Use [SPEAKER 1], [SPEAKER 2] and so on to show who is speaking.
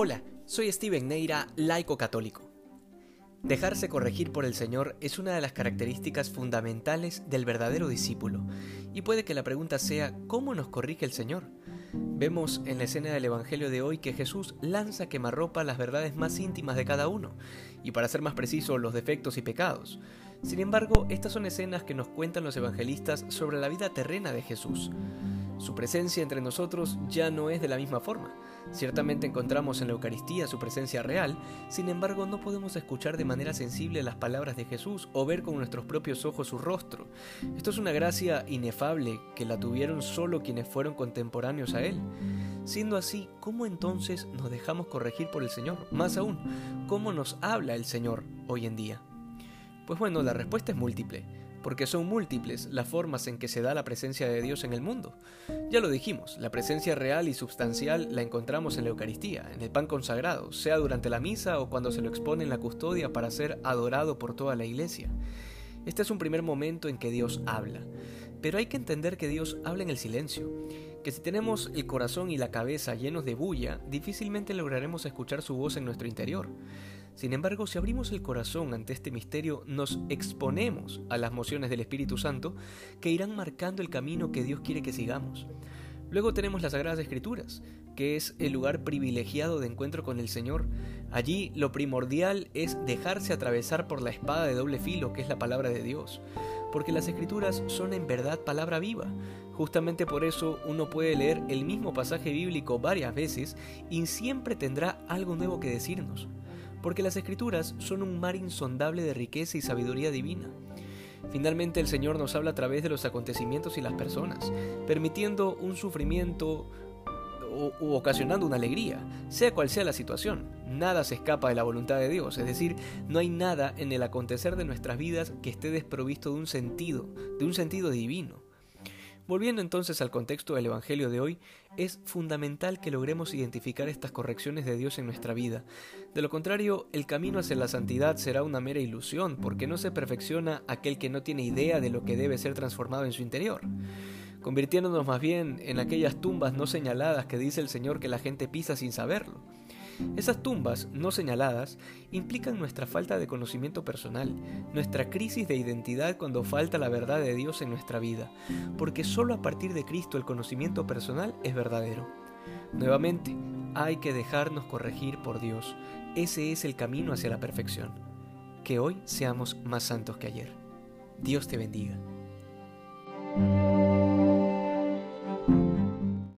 [SPEAKER 1] Hola, soy Steven Neira, laico católico. Dejarse corregir por el Señor es una de las características fundamentales del verdadero discípulo, y puede que la pregunta sea ¿cómo nos corrige el Señor? Vemos en la escena del Evangelio de hoy que Jesús lanza quemarropa las verdades más íntimas de cada uno, y para ser más preciso, los defectos y pecados. Sin embargo, estas son escenas que nos cuentan los evangelistas sobre la vida terrena de Jesús. Su presencia entre nosotros ya no es de la misma forma. Ciertamente encontramos en la Eucaristía su presencia real, sin embargo no podemos escuchar de manera sensible las palabras de Jesús o ver con nuestros propios ojos su rostro. Esto es una gracia inefable que la tuvieron solo quienes fueron contemporáneos a Él. Siendo así, ¿cómo entonces nos dejamos corregir por el Señor? Más aún, ¿cómo nos habla el Señor hoy en día? Pues bueno, la respuesta es múltiple porque son múltiples las formas en que se da la presencia de Dios en el mundo. Ya lo dijimos, la presencia real y substancial la encontramos en la Eucaristía, en el pan consagrado, sea durante la misa o cuando se lo expone en la custodia para ser adorado por toda la iglesia. Este es un primer momento en que Dios habla, pero hay que entender que Dios habla en el silencio, que si tenemos el corazón y la cabeza llenos de bulla, difícilmente lograremos escuchar su voz en nuestro interior. Sin embargo, si abrimos el corazón ante este misterio, nos exponemos a las mociones del Espíritu Santo que irán marcando el camino que Dios quiere que sigamos. Luego tenemos las Sagradas Escrituras, que es el lugar privilegiado de encuentro con el Señor. Allí lo primordial es dejarse atravesar por la espada de doble filo, que es la palabra de Dios, porque las Escrituras son en verdad palabra viva. Justamente por eso uno puede leer el mismo pasaje bíblico varias veces y siempre tendrá algo nuevo que decirnos porque las escrituras son un mar insondable de riqueza y sabiduría divina. Finalmente el Señor nos habla a través de los acontecimientos y las personas, permitiendo un sufrimiento u ocasionando una alegría, sea cual sea la situación. Nada se escapa de la voluntad de Dios, es decir, no hay nada en el acontecer de nuestras vidas que esté desprovisto de un sentido, de un sentido divino. Volviendo entonces al contexto del Evangelio de hoy, es fundamental que logremos identificar estas correcciones de Dios en nuestra vida. De lo contrario, el camino hacia la santidad será una mera ilusión, porque no se perfecciona aquel que no tiene idea de lo que debe ser transformado en su interior convirtiéndonos más bien en aquellas tumbas no señaladas que dice el Señor que la gente pisa sin saberlo. Esas tumbas no señaladas implican nuestra falta de conocimiento personal, nuestra crisis de identidad cuando falta la verdad de Dios en nuestra vida, porque solo a partir de Cristo el conocimiento personal es verdadero. Nuevamente, hay que dejarnos corregir por Dios. Ese es el camino hacia la perfección. Que hoy seamos más santos que ayer. Dios te bendiga.